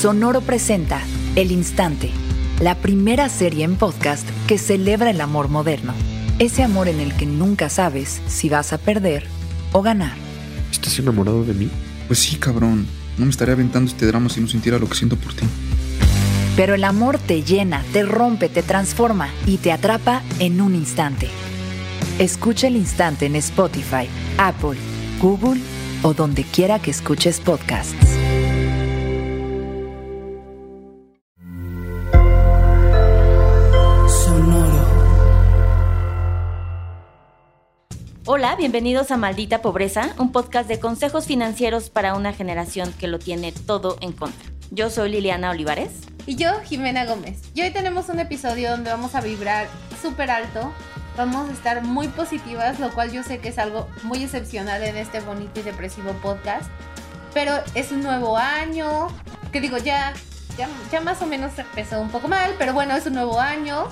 Sonoro presenta El Instante, la primera serie en podcast que celebra el amor moderno. Ese amor en el que nunca sabes si vas a perder o ganar. ¿Estás enamorado de mí? Pues sí, cabrón. No me estaría aventando este drama si no sintiera lo que siento por ti. Pero el amor te llena, te rompe, te transforma y te atrapa en un instante. Escucha el instante en Spotify, Apple, Google o donde quiera que escuches podcasts. Hola, bienvenidos a Maldita Pobreza, un podcast de consejos financieros para una generación que lo tiene todo en contra. Yo soy Liliana Olivares. Y yo, Jimena Gómez. Y hoy tenemos un episodio donde vamos a vibrar súper alto. Vamos a estar muy positivas, lo cual yo sé que es algo muy excepcional en este bonito y depresivo podcast. Pero es un nuevo año, que digo, ya, ya, ya más o menos empezó un poco mal, pero bueno, es un nuevo año.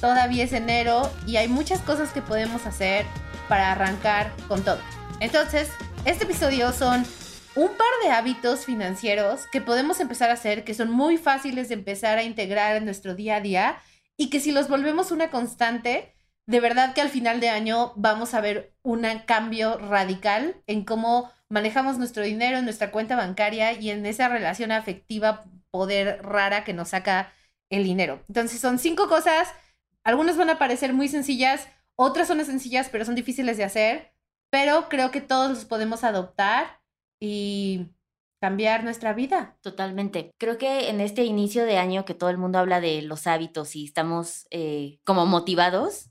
Todavía es enero y hay muchas cosas que podemos hacer para arrancar con todo. Entonces, este episodio son un par de hábitos financieros que podemos empezar a hacer, que son muy fáciles de empezar a integrar en nuestro día a día y que si los volvemos una constante, de verdad que al final de año vamos a ver un cambio radical en cómo manejamos nuestro dinero en nuestra cuenta bancaria y en esa relación afectiva poder rara que nos saca el dinero. Entonces son cinco cosas, algunas van a parecer muy sencillas, otras son sencillas, pero son difíciles de hacer. Pero creo que todos los podemos adoptar y cambiar nuestra vida. Totalmente. Creo que en este inicio de año que todo el mundo habla de los hábitos y estamos eh, como motivados,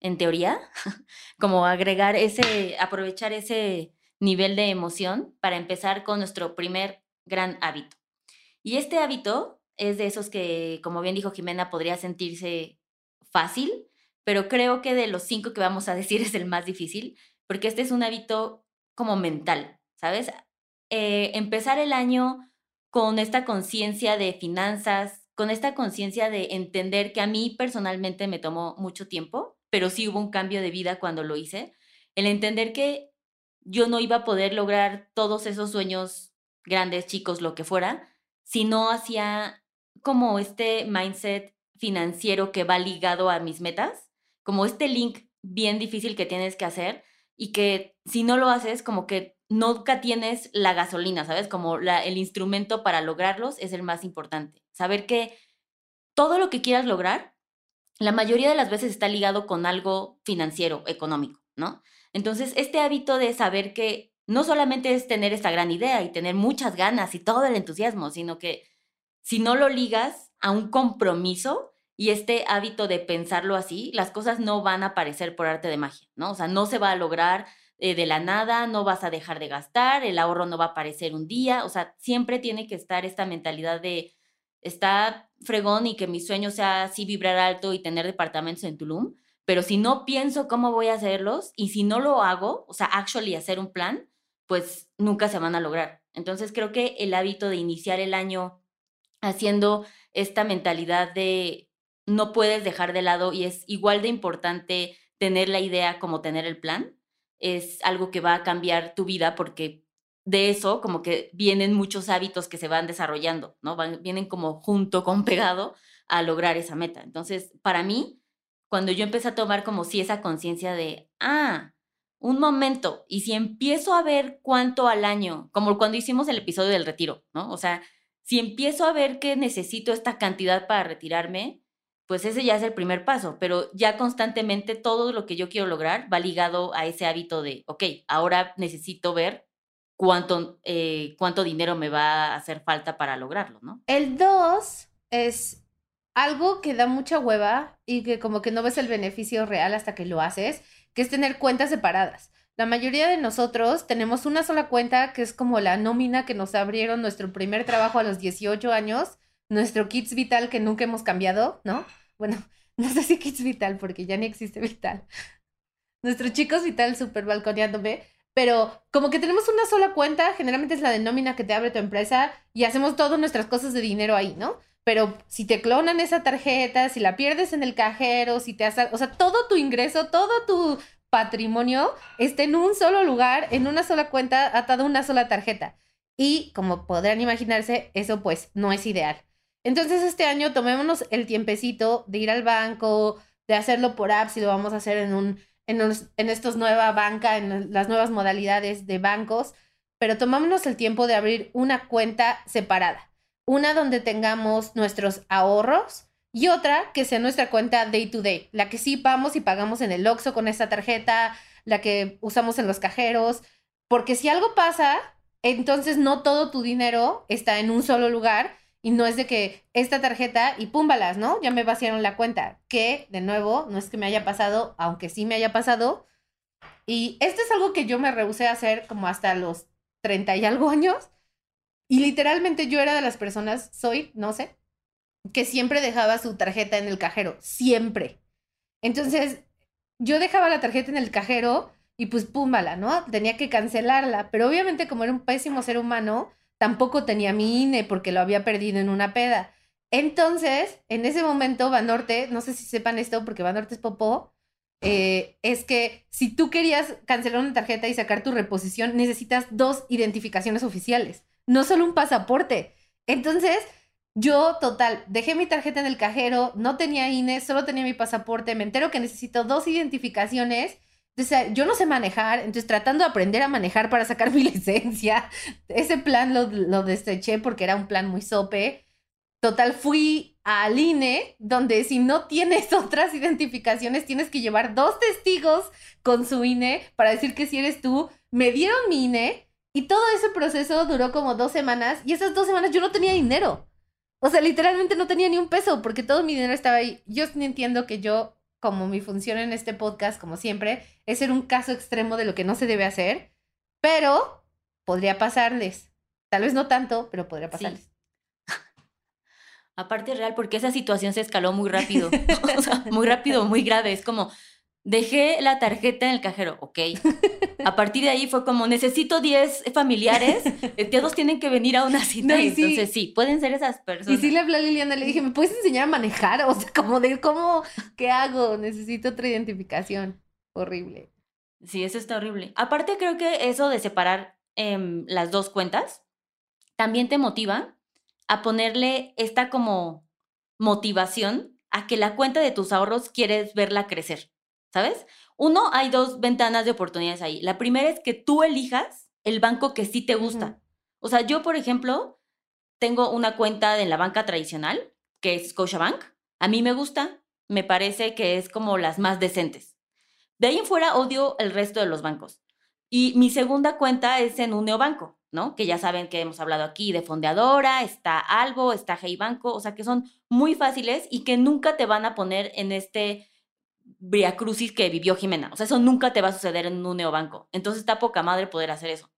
en teoría, como agregar ese, aprovechar ese nivel de emoción para empezar con nuestro primer gran hábito. Y este hábito es de esos que, como bien dijo Jimena, podría sentirse fácil, pero creo que de los cinco que vamos a decir es el más difícil, porque este es un hábito como mental, ¿sabes? Eh, empezar el año con esta conciencia de finanzas, con esta conciencia de entender que a mí personalmente me tomó mucho tiempo, pero sí hubo un cambio de vida cuando lo hice, el entender que yo no iba a poder lograr todos esos sueños grandes, chicos, lo que fuera, si no hacía como este mindset financiero que va ligado a mis metas como este link bien difícil que tienes que hacer y que si no lo haces, como que nunca tienes la gasolina, ¿sabes? Como la, el instrumento para lograrlos es el más importante. Saber que todo lo que quieras lograr, la mayoría de las veces está ligado con algo financiero, económico, ¿no? Entonces, este hábito de saber que no solamente es tener esta gran idea y tener muchas ganas y todo el entusiasmo, sino que si no lo ligas a un compromiso, y este hábito de pensarlo así, las cosas no van a aparecer por arte de magia, ¿no? O sea, no se va a lograr eh, de la nada, no vas a dejar de gastar, el ahorro no va a aparecer un día, o sea, siempre tiene que estar esta mentalidad de está fregón y que mi sueño sea así vibrar alto y tener departamentos en Tulum, pero si no pienso cómo voy a hacerlos y si no lo hago, o sea, actually hacer un plan, pues nunca se van a lograr. Entonces creo que el hábito de iniciar el año haciendo esta mentalidad de no puedes dejar de lado y es igual de importante tener la idea como tener el plan. Es algo que va a cambiar tu vida porque de eso como que vienen muchos hábitos que se van desarrollando, ¿no? Van, vienen como junto con pegado a lograr esa meta. Entonces, para mí, cuando yo empecé a tomar como si esa conciencia de, ah, un momento, y si empiezo a ver cuánto al año, como cuando hicimos el episodio del retiro, ¿no? O sea, si empiezo a ver que necesito esta cantidad para retirarme, pues ese ya es el primer paso, pero ya constantemente todo lo que yo quiero lograr va ligado a ese hábito de, ok, ahora necesito ver cuánto, eh, cuánto dinero me va a hacer falta para lograrlo, ¿no? El dos es algo que da mucha hueva y que como que no ves el beneficio real hasta que lo haces, que es tener cuentas separadas. La mayoría de nosotros tenemos una sola cuenta que es como la nómina que nos abrieron nuestro primer trabajo a los 18 años nuestro Kids Vital que nunca hemos cambiado, ¿no? Bueno, no sé si Kids Vital porque ya ni existe Vital. Nuestro Chicos Vital super balconeándome, pero como que tenemos una sola cuenta, generalmente es la de nómina que te abre tu empresa y hacemos todas nuestras cosas de dinero ahí, ¿no? Pero si te clonan esa tarjeta, si la pierdes en el cajero, si te hace, o sea, todo tu ingreso, todo tu patrimonio está en un solo lugar, en una sola cuenta, atado a una sola tarjeta. Y como podrán imaginarse, eso pues no es ideal. Entonces este año tomémonos el tiempecito de ir al banco, de hacerlo por app, si lo vamos a hacer en un en, en estos nueva banca, en las nuevas modalidades de bancos, pero tomámonos el tiempo de abrir una cuenta separada. Una donde tengamos nuestros ahorros y otra que sea nuestra cuenta day to day, la que sí vamos y pagamos en el Oxxo con esta tarjeta, la que usamos en los cajeros, porque si algo pasa, entonces no todo tu dinero está en un solo lugar y no es de que esta tarjeta y púmbalas, ¿no? Ya me vaciaron la cuenta, que de nuevo, no es que me haya pasado, aunque sí me haya pasado. Y esto es algo que yo me rehusé a hacer como hasta los 30 y algo años. Y literalmente yo era de las personas, soy, no sé, que siempre dejaba su tarjeta en el cajero, siempre. Entonces, yo dejaba la tarjeta en el cajero y pues púmbala, ¿no? Tenía que cancelarla, pero obviamente como era un pésimo ser humano, tampoco tenía mi INE porque lo había perdido en una peda. Entonces, en ese momento, Banorte, no sé si sepan esto porque Banorte es popó, eh, es que si tú querías cancelar una tarjeta y sacar tu reposición, necesitas dos identificaciones oficiales, no solo un pasaporte. Entonces, yo, total, dejé mi tarjeta en el cajero, no tenía INE, solo tenía mi pasaporte, me entero que necesito dos identificaciones. Entonces, yo no sé manejar, entonces tratando de aprender a manejar para sacar mi licencia. Ese plan lo, lo deseché porque era un plan muy sope. Total, fui al INE, donde si no tienes otras identificaciones, tienes que llevar dos testigos con su INE para decir que si eres tú. Me dieron mi INE y todo ese proceso duró como dos semanas y esas dos semanas yo no tenía dinero. O sea, literalmente no tenía ni un peso porque todo mi dinero estaba ahí. Yo entiendo que yo, como mi función en este podcast, como siempre, es ser un caso extremo de lo que no se debe hacer, pero podría pasarles. Tal vez no tanto, pero podría pasarles. Aparte real, porque esa situación se escaló muy rápido. o sea, muy rápido, muy grave. Es como, Dejé la tarjeta en el cajero, ok. A partir de ahí fue como, necesito 10 familiares, eh, todos tienen que venir a una cita. entonces sí, pueden ser esas personas. Y sí le hablé a Liliana, le dije, ¿me puedes enseñar a manejar? O sea, como de, ¿cómo? ¿Qué hago? Necesito otra identificación. Horrible. Sí, eso está horrible. Aparte creo que eso de separar em, las dos cuentas también te motiva a ponerle esta como motivación a que la cuenta de tus ahorros quieres verla crecer. ¿Sabes? Uno, hay dos ventanas de oportunidades ahí. La primera es que tú elijas el banco que sí te gusta. O sea, yo, por ejemplo, tengo una cuenta en la banca tradicional, que es Scotiabank. A mí me gusta, me parece que es como las más decentes. De ahí en fuera odio el resto de los bancos. Y mi segunda cuenta es en un neobanco, ¿no? Que ya saben que hemos hablado aquí de Fondeadora, está Albo, está Hey Banco, o sea que son muy fáciles y que nunca te van a poner en este Via Crucis que vivió Jimena. O sea, eso nunca te va a suceder en un neobanco. Entonces está poca madre poder hacer eso.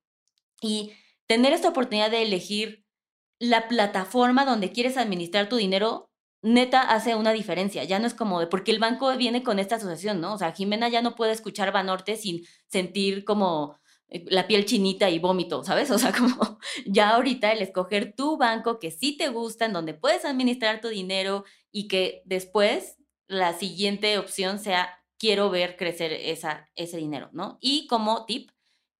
Y tener esta oportunidad de elegir la plataforma donde quieres administrar tu dinero, neta hace una diferencia. Ya no es como de, porque el banco viene con esta asociación, ¿no? O sea, Jimena ya no puede escuchar Banorte sin sentir como eh, la piel chinita y vómito, ¿sabes? O sea, como ya ahorita el escoger tu banco que sí te gusta, en donde puedes administrar tu dinero y que después la siguiente opción sea quiero ver crecer esa, ese dinero, ¿no? Y como tip,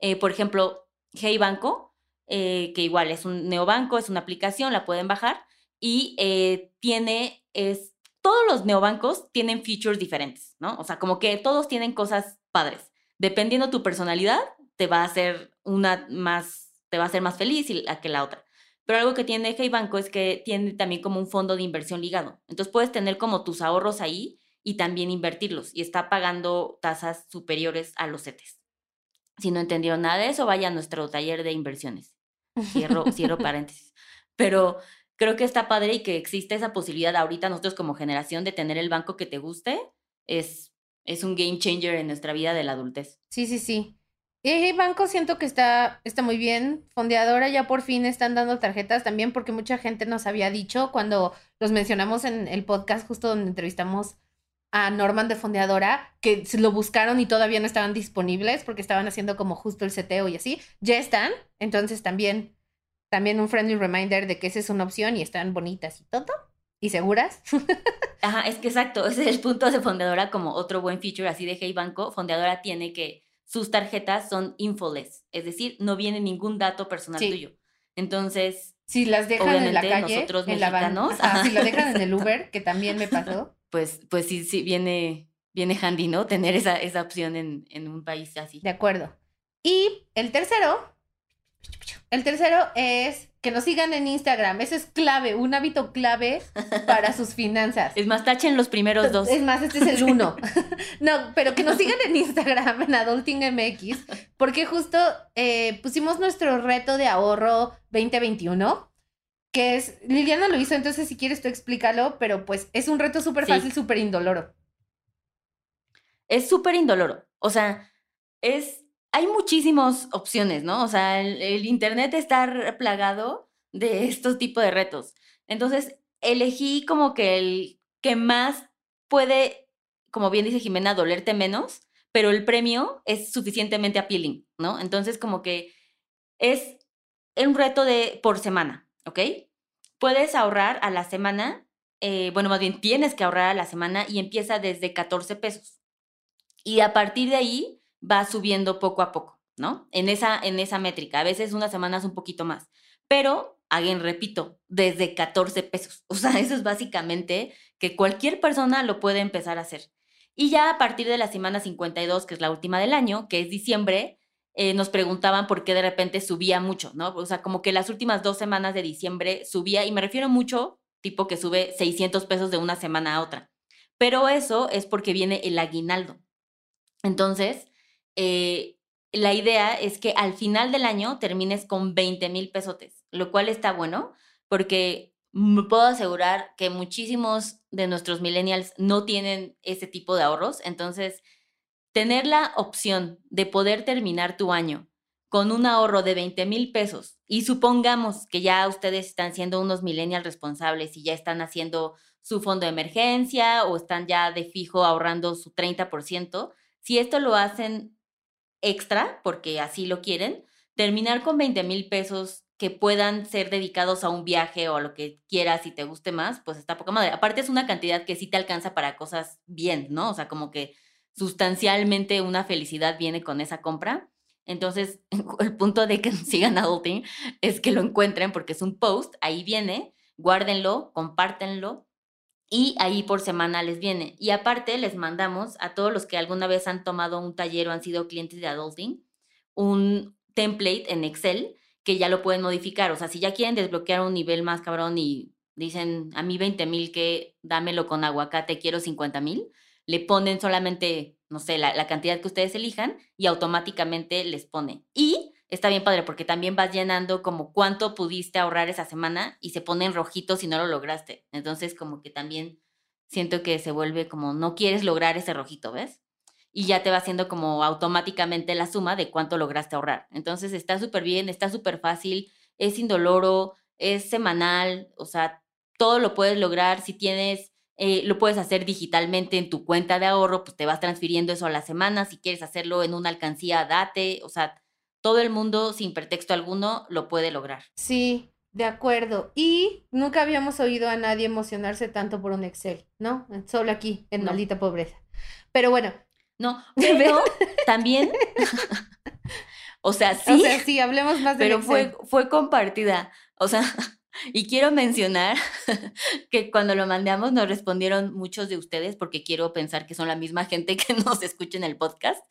eh, por ejemplo, Hey Banco, eh, que igual es un neobanco, es una aplicación, la pueden bajar y eh, tiene, es, todos los neobancos tienen features diferentes, ¿no? O sea, como que todos tienen cosas padres. Dependiendo tu personalidad, te va a hacer una más, te va a hacer más feliz que la otra. Pero algo que tiene Hey Banco es que tiene también como un fondo de inversión ligado. Entonces puedes tener como tus ahorros ahí y también invertirlos y está pagando tasas superiores a los CETES. Si no entendieron nada de eso, vaya a nuestro taller de inversiones. Cierro, cierro paréntesis. Pero creo que está padre y que existe esa posibilidad ahorita nosotros como generación de tener el banco que te guste. Es, es un game changer en nuestra vida de la adultez. Sí, sí, sí. Y Banco siento que está, está muy bien. Fondeadora ya por fin están dando tarjetas también porque mucha gente nos había dicho cuando los mencionamos en el podcast justo donde entrevistamos a Norman de Fondeadora que lo buscaron y todavía no estaban disponibles porque estaban haciendo como justo el seteo y así. Ya están, entonces también, también un friendly reminder de que esa es una opción y están bonitas y todo. ¿Y seguras? Ajá, es que exacto, ese es el punto de Fondeadora como otro buen feature así de Hey Banco. Fondeadora tiene que sus tarjetas son infoless, es decir, no viene ningún dato personal tuyo. Entonces, Si las dejan en la calle, nosotros en la mexicanos, ajá, ajá. si lo dejan en el Uber, que también me pasó. pues, pues sí, sí, viene, viene handy, ¿no? Tener esa, esa opción en, en un país así. De acuerdo. Y el tercero, el tercero es que nos sigan en Instagram. Eso es clave, un hábito clave para sus finanzas. Es más, tachen los primeros dos. Es más, este es el uno. no, pero que nos sigan en Instagram, en AdultingMX, porque justo eh, pusimos nuestro reto de ahorro 2021, que es, Liliana lo hizo, entonces si quieres tú explícalo, pero pues es un reto súper fácil, súper indoloro. es súper indoloro. O sea, es. Hay muchísimas opciones, ¿no? O sea, el, internet está plagado de estos tipos de retos. Entonces, elegí como que el que más puede, como bien dice Jimena, dolerte menos, pero el premio es suficientemente appealing, ¿no? Entonces, como que es un reto de por semana, ¿ok? Puedes ahorrar a la semana, eh, bueno, más bien tienes que ahorrar a la semana y empieza desde 14 pesos. Y a partir de ahí va subiendo poco a poco, ¿no? En esa, en esa métrica. A veces unas semanas un poquito más. Pero, again, repito, desde 14 pesos. O sea, eso es básicamente que cualquier persona lo puede empezar a hacer. Y ya a partir de la semana 52, que es la última del año, que es diciembre, eh, nos preguntaban por qué de repente subía mucho, ¿no? O sea, como que las últimas dos semanas de diciembre subía, y me refiero mucho, tipo que sube 600 pesos de una semana a otra. Pero eso es porque viene el aguinaldo. Entonces, eh, la idea es que al final del año termines con 20 mil pesotes, lo cual está bueno porque me puedo asegurar que muchísimos de nuestros millennials no tienen ese tipo de ahorros. Entonces, tener la opción de poder terminar tu año con un ahorro de 20 mil pesos y supongamos que ya ustedes están siendo unos millennials responsables y ya están haciendo su fondo de emergencia o están ya de fijo ahorrando su 30%, si esto lo hacen extra, porque así lo quieren, terminar con 20 mil pesos que puedan ser dedicados a un viaje o a lo que quieras y te guste más, pues está poca madre. Aparte es una cantidad que sí te alcanza para cosas bien, ¿no? O sea, como que sustancialmente una felicidad viene con esa compra. Entonces, el punto de que sigan Adulting es que lo encuentren porque es un post, ahí viene, guárdenlo, compártenlo y ahí por semana les viene. Y aparte les mandamos a todos los que alguna vez han tomado un taller o han sido clientes de Adulting un template en Excel que ya lo pueden modificar. O sea, si ya quieren desbloquear un nivel más cabrón y dicen a mí 20 mil que dámelo con aguacate, quiero 50 mil, le ponen solamente, no sé, la, la cantidad que ustedes elijan y automáticamente les pone. Y está bien padre porque también vas llenando como cuánto pudiste ahorrar esa semana y se pone en rojito si no lo lograste. Entonces como que también siento que se vuelve como no quieres lograr ese rojito, ¿ves? Y ya te va haciendo como automáticamente la suma de cuánto lograste ahorrar. Entonces está súper bien, está súper fácil, es indoloro, es semanal, o sea, todo lo puedes lograr si tienes eh, lo puedes hacer digitalmente en tu cuenta de ahorro, pues te vas transfiriendo eso a la semana. Si quieres hacerlo en una alcancía, date. O sea, todo el mundo, sin pretexto alguno, lo puede lograr. Sí, de acuerdo. Y nunca habíamos oído a nadie emocionarse tanto por un Excel, ¿no? Solo aquí, en No. maldita pobreza. Pero bueno, No, pero también, o sea, sí, o sea, sí, hablemos más de pero fue, fue compartida. O sea, y quiero mencionar que cuando lo mandamos nos respondieron muchos de ustedes, porque quiero pensar que son la misma gente que nos escucha en el podcast.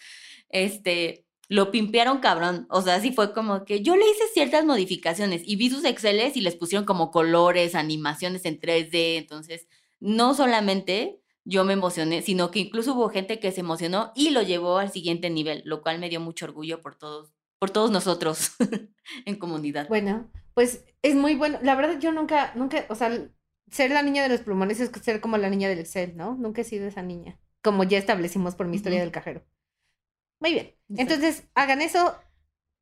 Este, lo pimpearon cabrón. O sea, sí fue como que yo le hice ciertas modificaciones y vi sus Exceles y les pusieron como colores, animaciones en 3D. Entonces, no solamente yo me emocioné, sino que incluso hubo gente que se emocionó y lo llevó al siguiente nivel, lo cual me dio mucho orgullo por todos, por todos nosotros en comunidad. Bueno, pues es muy bueno. La verdad, yo nunca, nunca, o sea, ser la niña de los plumones es ser como la niña del Excel, ¿no? Nunca he sido esa niña. Como ya establecimos por mi historia del cajero. Muy bien. Entonces, hagan eso.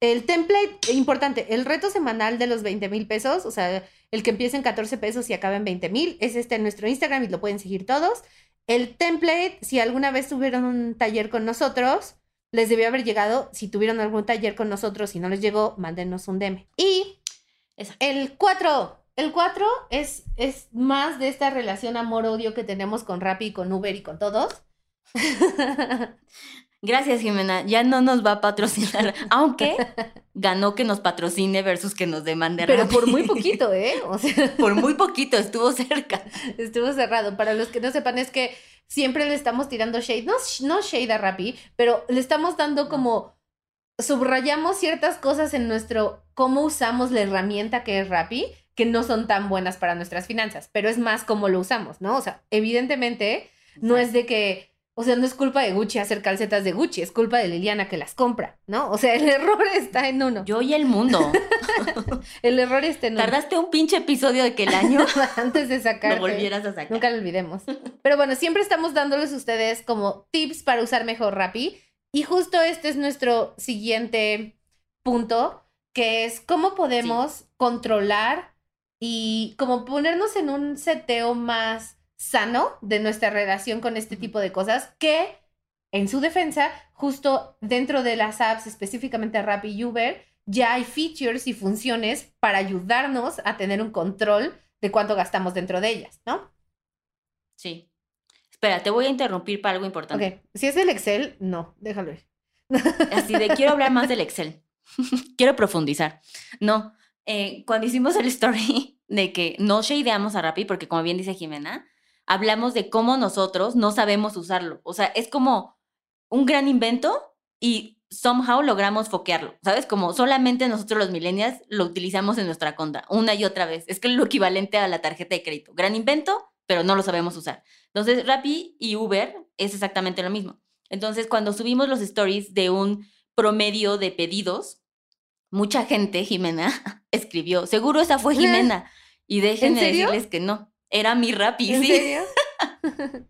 El template, importante, el reto semanal de los 20 mil pesos, o sea, el que empieza en 14 pesos y acaba en 20 mil, es este en nuestro Instagram y lo pueden seguir todos. El template, si alguna vez tuvieron un taller con nosotros, les debió haber llegado. Si tuvieron algún taller con nosotros y no les llegó, mándenos un DM. Y Exacto. el 4. El 4 es, es más de esta relación amor-odio que tenemos con Rappi, con Uber y con todos. Gracias, Jimena. Ya no nos va a patrocinar. Aunque ganó que nos patrocine versus que nos demande Pero por muy poquito, ¿eh? O sea, Por muy poquito, estuvo cerca. estuvo cerrado. Para los que no sepan, es que siempre le estamos tirando shade. No, no shade a Rappi, pero le estamos dando como. Subrayamos ciertas cosas en nuestro. cómo usamos la herramienta que es Rappi, que no son tan buenas para nuestras finanzas. Pero es más cómo lo usamos, ¿no? O sea, evidentemente, no es de que. O sea, no es culpa de Gucci hacer calcetas de Gucci, es culpa de Liliana que las compra, ¿no? O sea, el error está en uno. Yo y el mundo. El error está en uno. Tardaste un pinche episodio de que el año antes de sacar. lo volvieras a sacar. Nunca lo olvidemos. Pero bueno, siempre estamos dándoles a ustedes como tips para usar mejor Rappi. Y justo este es nuestro siguiente punto, que es cómo podemos controlar y como ponernos en un seteo más sano de nuestra relación con este tipo de cosas que, en su defensa, justo dentro de las apps, específicamente Rappi y Uber, ya hay features y funciones para ayudarnos a tener un control de cuánto gastamos dentro de ellas, ¿no? Sí. Espera, te voy a interrumpir para algo importante. Ok, si es el Excel, no, déjalo ir. Así de quiero hablar más del Excel. quiero profundizar. No, eh, cuando hicimos el story de que no shadeamos a Rappi, porque como bien dice Jimena, hablamos de cómo nosotros no sabemos usarlo. O sea, es como un gran invento y somehow logramos foquearlo, ¿sabes? Como solamente nosotros los millennials lo utilizamos en nuestra contra, una y otra vez. Es que es lo equivalente a la tarjeta de crédito. Gran invento, pero no lo sabemos usar. Entonces, Rappi y Uber es exactamente lo mismo. Entonces, cuando subimos los stories de un promedio de pedidos, mucha gente, Jimena, escribió, seguro esa fue Jimena. Y déjenme serio? decirles que no, era mi Rappi, ¿En sí. serio?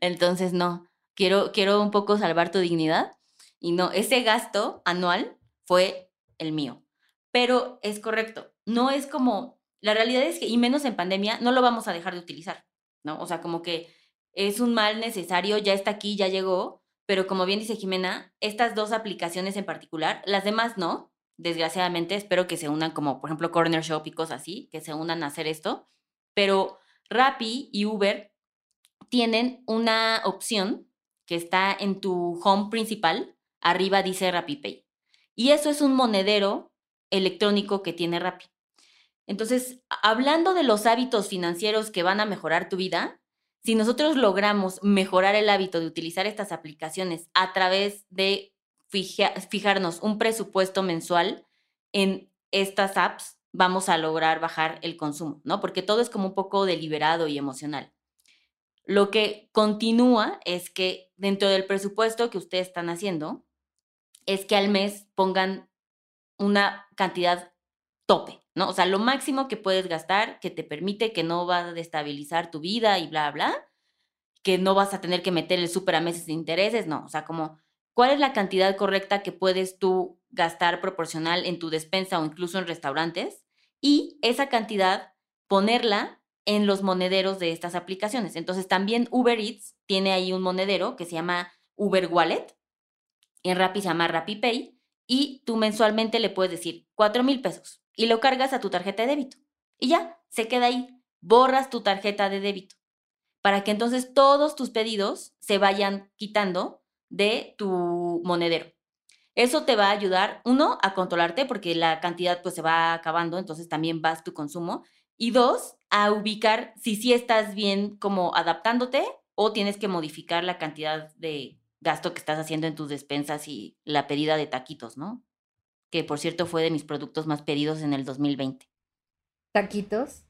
Entonces, no, quiero, quiero un poco salvar tu dignidad. Y no, ese gasto anual fue el mío. Pero es correcto, no es como, la realidad es que, y menos en pandemia, no lo vamos a dejar de utilizar, ¿no? O sea, como que es un mal necesario, ya está aquí, ya llegó, pero como bien dice Jimena, estas dos aplicaciones en particular, las demás no, desgraciadamente, espero que se unan como, por ejemplo, Corner Shop y cosas así, que se unan a hacer esto, pero Rappi y Uber tienen una opción que está en tu home principal, arriba dice RappiPay. Y eso es un monedero electrónico que tiene Rappi. Entonces, hablando de los hábitos financieros que van a mejorar tu vida, si nosotros logramos mejorar el hábito de utilizar estas aplicaciones a través de fija- fijarnos un presupuesto mensual en estas apps, vamos a lograr bajar el consumo, ¿no? Porque todo es como un poco deliberado y emocional. Lo que continúa es que dentro del presupuesto que ustedes están haciendo, es que al mes pongan una cantidad tope, ¿no? O sea, lo máximo que puedes gastar, que te permite que no va a destabilizar tu vida y bla, bla, que no vas a tener que meter el súper a meses de intereses, no. O sea, como, ¿cuál es la cantidad correcta que puedes tú gastar proporcional en tu despensa o incluso en restaurantes? Y esa cantidad ponerla en los monederos de estas aplicaciones. Entonces, también Uber Eats tiene ahí un monedero que se llama Uber Wallet. En Rappi se llama RappiPay. Y tú mensualmente le puedes decir 4 mil pesos y lo cargas a tu tarjeta de débito. Y ya, se queda ahí. Borras tu tarjeta de débito para que entonces todos tus pedidos se vayan quitando de tu monedero. Eso te va a ayudar, uno, a controlarte porque la cantidad pues se va acabando, entonces también vas tu consumo. Y dos, a ubicar si sí estás bien como adaptándote o tienes que modificar la cantidad de gasto que estás haciendo en tus despensas y la pedida de taquitos, ¿no? Que por cierto fue de mis productos más pedidos en el 2020. Taquitos.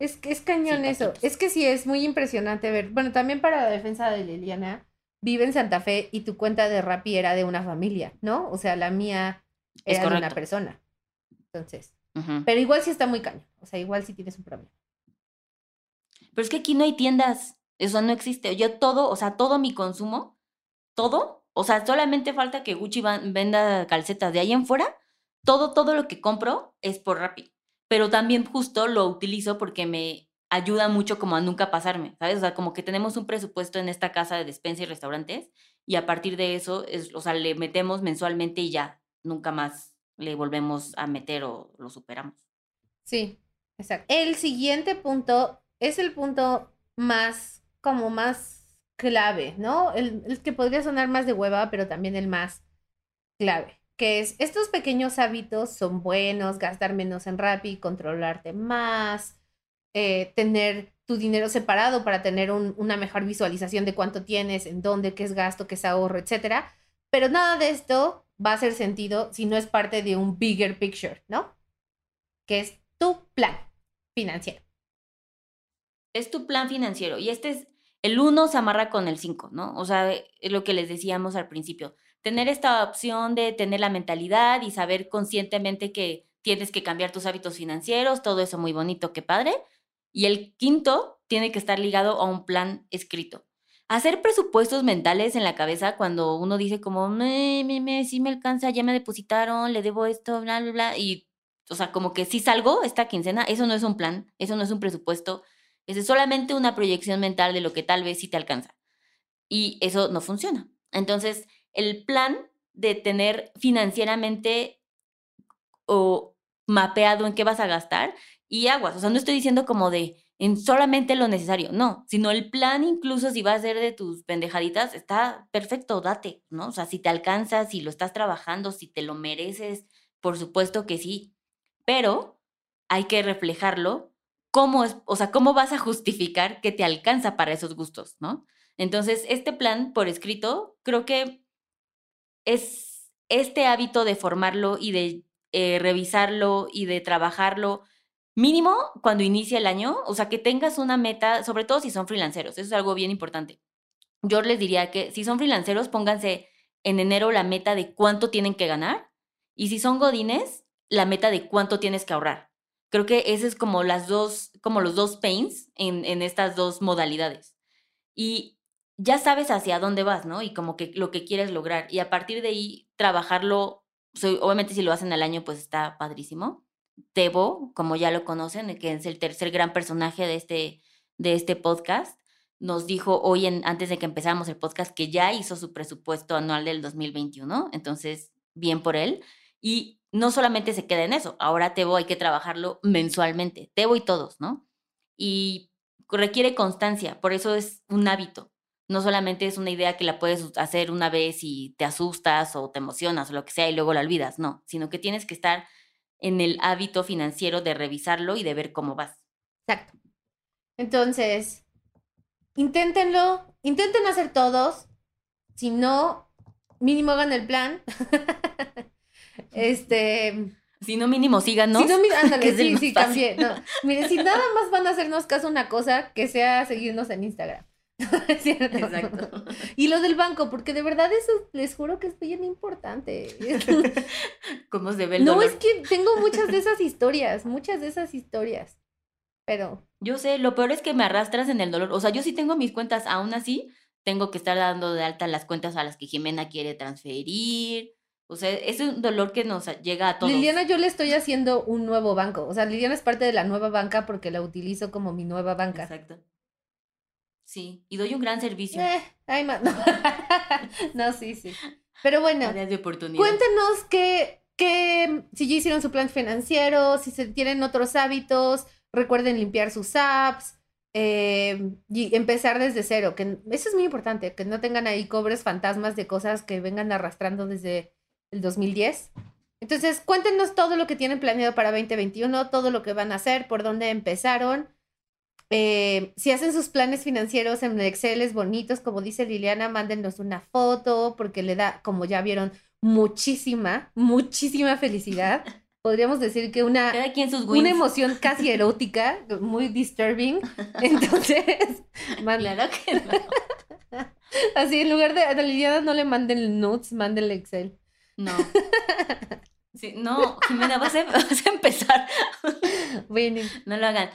Es que es cañón Sí, eso. taquitos. Es que sí, es muy impresionante ver. Bueno, también para la defensa de Liliana, vive en Santa Fe y tu cuenta de Rappi era de una familia, ¿no? O sea, la mía Es era de una persona. Entonces, pero igual sí está muy cañón. O sea, igual sí tienes un problema. Pero es que aquí no hay tiendas. Eso no existe. Yo todo, o sea, todo mi consumo, todo, o sea, solamente falta que Gucci venda calcetas de ahí en fuera. Todo, todo lo que compro es por Rappi. Pero también justo lo utilizo porque me ayuda mucho como a nunca pasarme, ¿sabes? O sea, como que tenemos un presupuesto en esta casa de despensa y restaurantes y a partir de eso, es, o sea, le metemos mensualmente y ya, nunca más le volvemos a meter o lo superamos. Sí, exacto. El siguiente punto es el punto más, como más clave, ¿no? El, que podría sonar más de hueva, pero también el más clave, que es estos pequeños hábitos son buenos, gastar menos en Rappi, controlarte más, eh, tener tu dinero separado para tener un- una mejor visualización de cuánto tienes, en dónde, qué es gasto, qué es ahorro, etcétera. Pero nada de esto va a hacer sentido si no es parte de un bigger picture, ¿no? Que es tu plan financiero. es tu plan financiero y este es, el 1 se amarra con el 5, ¿no? O sea, es lo que les decíamos al principio. Tener esta opción de tener la mentalidad y saber conscientemente que tienes que cambiar tus hábitos financieros, todo eso muy bonito, qué padre. Y el quinto tiene que estar ligado a un plan escrito. Hacer presupuestos mentales en la cabeza cuando uno dice como, me, me, me, sí me alcanza, ya me depositaron, le debo esto, bla, bla, bla. Y, o sea, como que si salgo esta quincena, eso no es un plan, eso no es un presupuesto, eso es solamente una proyección mental de lo que tal vez sí te alcanza. Y eso no funciona. Entonces, el plan de tener financieramente o mapeado en qué vas a gastar y aguas. O sea, no estoy diciendo como de en solamente lo necesario, no, sino el plan incluso si va a ser de tus pendejaditas, está perfecto, date, ¿no? O sea, si te alcanza, si lo estás trabajando, si te lo mereces, por supuesto que sí, pero hay que reflejarlo cómo es, o sea, cómo vas a justificar que te alcanza para esos gustos, ¿no? Entonces, este plan por escrito, creo que es este hábito de formarlo y de eh, revisarlo y de trabajarlo mínimo cuando inicia el año, o sea, que tengas una meta, sobre todo si son freelanceros, eso es algo bien importante. Yo les diría que si son freelanceros, pónganse en enero la meta de cuánto tienen que ganar y si son godines, la meta de cuánto tienes que ahorrar. Creo que ese es como las dos, como los dos pains en, estas dos modalidades. Y ya sabes hacia dónde vas, ¿no? Y como que lo que quieres lograr. Y a partir de ahí, trabajarlo, obviamente si lo hacen al año, pues está padrísimo. Tebo, como ya lo conocen, que es el tercer gran personaje de este, de este podcast, nos dijo hoy, antes de que empezáramos el podcast, que ya hizo su presupuesto anual del 2021. Entonces, bien por él. Y no solamente se queda en eso, ahora Tebo hay que trabajarlo mensualmente, Tebo y todos, ¿no? Y requiere constancia, por eso es un hábito. No solamente es una idea que la puedes hacer una vez y te asustas o te emocionas o lo que sea y luego la olvidas, no, sino que tienes que estar en el hábito financiero de revisarlo y de ver cómo vas. Exacto. Entonces, inténtenlo, intenten hacer todos. Si no, mínimo hagan el plan. este. Si no, mínimo síganos. Si no, ándale, sí, sí, fácil. también. No. Mire, si nada más van a hacernos caso una cosa, que sea seguirnos en Instagram. Exacto. Y lo del banco, porque de verdad eso les juro que es bien importante. ¿Cómo se ve el no, dolor? es que tengo muchas de esas historias, muchas de esas historias. Pero Yo sé, lo peor es que me arrastras en el dolor. O sea, yo sí tengo mis cuentas, aún así, tengo que estar dando de alta las cuentas a las que Jimena quiere transferir. O sea, es un dolor que nos llega a todos. Liliana, yo le estoy haciendo un nuevo banco. O sea, Liliana es parte de la nueva banca porque la utilizo como mi nueva banca. Exacto. Sí, y doy un gran servicio. Eh, ay, no. no, sí, sí. Pero bueno, Áreas de oportunidad. cuéntenos que, que si ya hicieron su plan financiero, si se tienen otros hábitos, recuerden limpiar sus apps eh, y empezar desde cero. Que eso es muy importante, que no tengan ahí cobres fantasmas de cosas que vengan arrastrando desde el 2010. Entonces, cuéntenos todo lo que tienen planeado para 2021, todo lo que van a hacer, por dónde empezaron. Eh, si hacen sus planes financieros en Excel bonitos, como dice Liliana, mándenos una foto porque le da, como ya vieron, muchísima, muchísima felicidad. Podríamos decir que una, sus una emoción casi erótica, muy disturbing. Entonces, Claro que no. así en lugar de a Liliana no le manden nudes, mándenle Excel. No. Sí, no, Jimena, vas a, vas a empezar. Bueno, No lo hagan.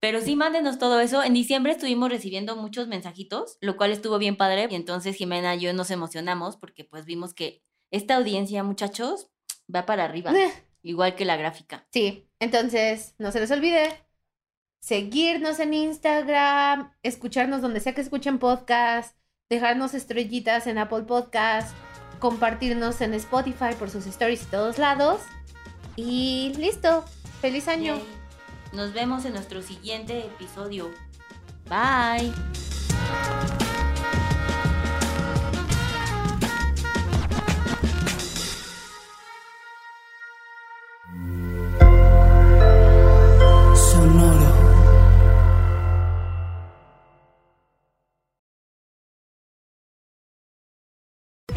Pero sí, mándenos todo eso. En diciembre estuvimos recibiendo muchos mensajitos, lo cual estuvo bien padre. Y entonces Jimena y yo nos emocionamos porque pues vimos que esta audiencia, muchachos, va para arriba. eh, Igual que la gráfica. Sí, entonces no se les olvide seguirnos en Instagram, escucharnos donde sea que escuchen podcast, dejarnos estrellitas en Apple Podcast, compartirnos en Spotify por sus stories y todos lados. Y listo, feliz año. Yay. Nos vemos en nuestro siguiente episodio. Bye.